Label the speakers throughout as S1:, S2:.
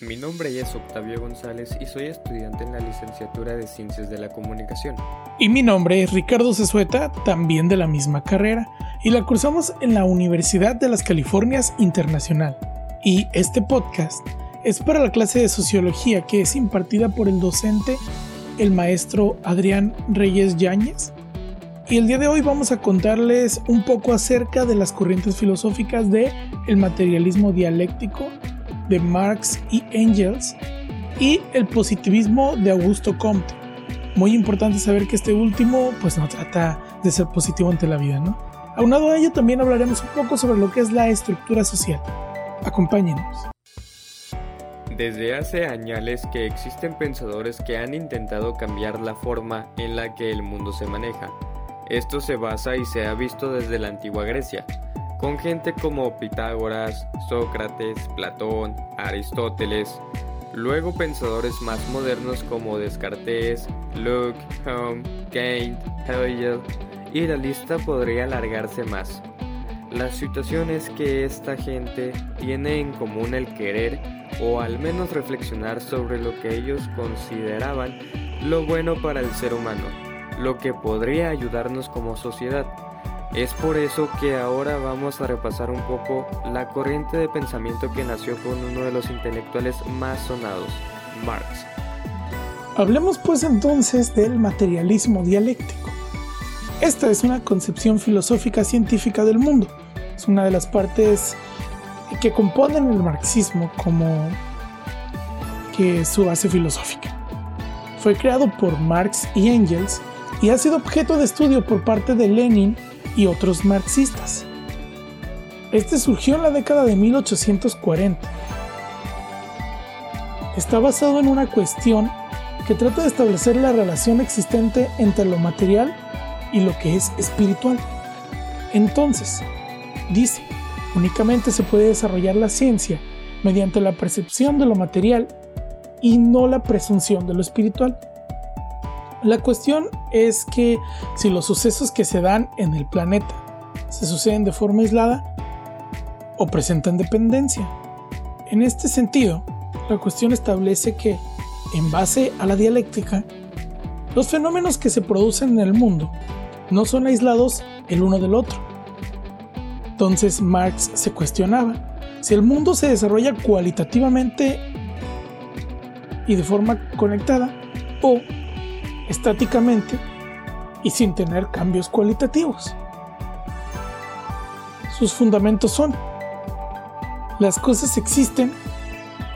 S1: Mi nombre es Octavio González y soy estudiante en la licenciatura de Ciencias de la Comunicación.
S2: Y mi nombre es Ricardo Cesueta, también de la misma carrera, y la cursamos en la Universidad de las Californias Internacional. Y este podcast es para la clase de Sociología que es impartida por el docente, el maestro Adrián Reyes Yáñez. Y el día de hoy vamos a contarles un poco acerca de las corrientes filosóficas de el materialismo dialéctico, de Marx y Engels y el positivismo de Augusto Comte. Muy importante saber que este último pues no trata de ser positivo ante la vida, ¿no? Aunado a ello también hablaremos un poco sobre lo que es la estructura social. Acompáñenos.
S1: Desde hace años que existen pensadores que han intentado cambiar la forma en la que el mundo se maneja. Esto se basa y se ha visto desde la antigua Grecia, con gente como Pitágoras, Sócrates, Platón, Aristóteles, luego pensadores más modernos como Descartes, Locke, Hume, Kant, Hegel, y la lista podría alargarse más. La situación es que esta gente tiene en común el querer o al menos reflexionar sobre lo que ellos consideraban lo bueno para el ser humano, lo que podría ayudarnos como sociedad. Es por eso que ahora vamos a repasar un poco la corriente de pensamiento que nació con uno de los intelectuales más sonados, Marx.
S2: Hablemos pues entonces del materialismo dialéctico. Esta es una concepción filosófica científica del mundo. Es una de las partes que componen el marxismo como que su base filosófica. Fue creado por Marx y Engels y ha sido objeto de estudio por parte de Lenin y otros marxistas. Este surgió en la década de 1840. Está basado en una cuestión que trata de establecer la relación existente entre lo material y lo que es espiritual. Entonces, dice, únicamente se puede desarrollar la ciencia mediante la percepción de lo material y no la presunción de lo espiritual. La cuestión es que si los sucesos que se dan en el planeta se suceden de forma aislada o presentan dependencia. En este sentido, la cuestión establece que, en base a la dialéctica, los fenómenos que se producen en el mundo no son aislados el uno del otro. Entonces Marx se cuestionaba si el mundo se desarrolla cualitativamente y de forma conectada o estáticamente y sin tener cambios cualitativos. Sus fundamentos son, las cosas existen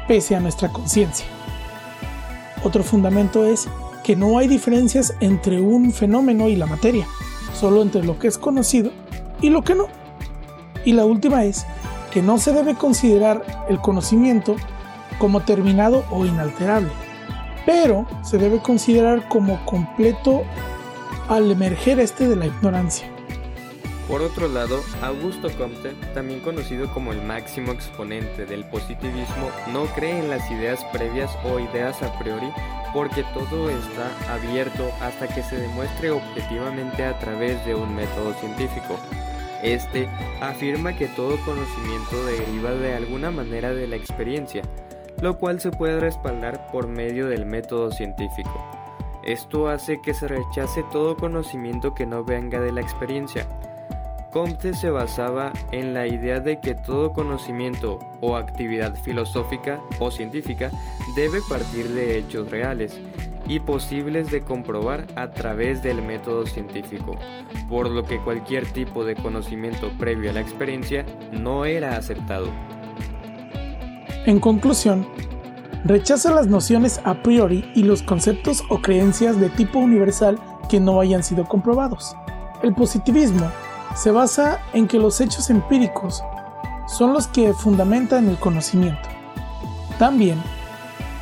S2: pese a nuestra conciencia. Otro fundamento es que no hay diferencias entre un fenómeno y la materia, solo entre lo que es conocido y lo que no. Y la última es que no se debe considerar el conocimiento como terminado o inalterable pero se debe considerar como completo al emerger este de la ignorancia.
S1: Por otro lado, Augusto Comte, también conocido como el máximo exponente del positivismo, no cree en las ideas previas o ideas a priori porque todo está abierto hasta que se demuestre objetivamente a través de un método científico. Este afirma que todo conocimiento deriva de alguna manera de la experiencia, lo cual se puede respaldar por medio del método científico. Esto hace que se rechace todo conocimiento que no venga de la experiencia. Comte se basaba en la idea de que todo conocimiento o actividad filosófica o científica debe partir de hechos reales y posibles de comprobar a través del método científico, por lo que cualquier tipo de conocimiento previo a la experiencia no era aceptado.
S2: En conclusión, rechaza las nociones a priori y los conceptos o creencias de tipo universal que no hayan sido comprobados. El positivismo se basa en que los hechos empíricos son los que fundamentan el conocimiento. También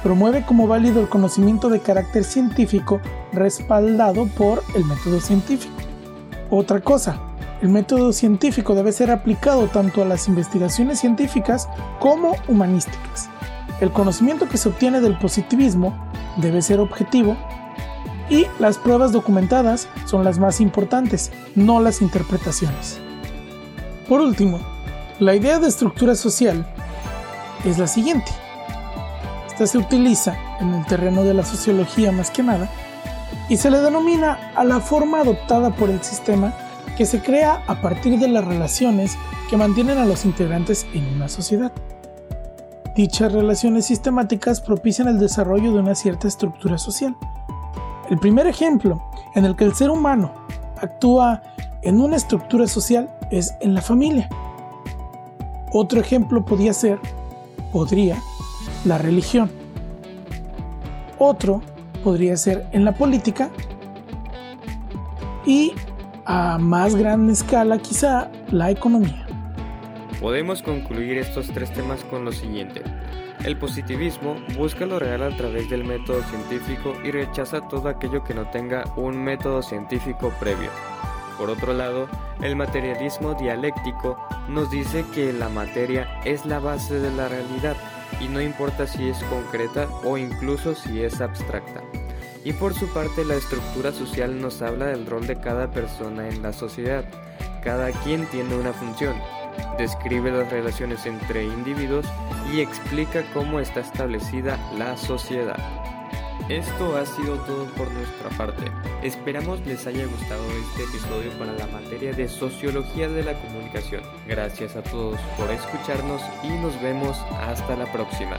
S2: promueve como válido el conocimiento de carácter científico respaldado por el método científico. Otra cosa, el método científico debe ser aplicado tanto a las investigaciones científicas como humanísticas. El conocimiento que se obtiene del positivismo debe ser objetivo y las pruebas documentadas son las más importantes, no las interpretaciones. Por último, la idea de estructura social es la siguiente. Esta se utiliza en el terreno de la sociología más que nada y se le denomina a la forma adoptada por el sistema que se crea a partir de las relaciones que mantienen a los integrantes en una sociedad. Dichas relaciones sistemáticas propician el desarrollo de una cierta estructura social. El primer ejemplo en el que el ser humano actúa en una estructura social es en la familia. Otro ejemplo podría ser, podría, la religión. Otro podría ser en la política. Y a más gran escala quizá la economía.
S1: Podemos concluir estos tres temas con lo siguiente. El positivismo busca lo real a través del método científico y rechaza todo aquello que no tenga un método científico previo. Por otro lado, el materialismo dialéctico nos dice que la materia es la base de la realidad y no importa si es concreta o incluso si es abstracta. Y por su parte la estructura social nos habla del rol de cada persona en la sociedad. Cada quien tiene una función, describe las relaciones entre individuos y explica cómo está establecida la sociedad. Esto ha sido todo por nuestra parte. Esperamos les haya gustado este episodio para la materia de Sociología de la Comunicación. Gracias a todos por escucharnos y nos vemos hasta la próxima.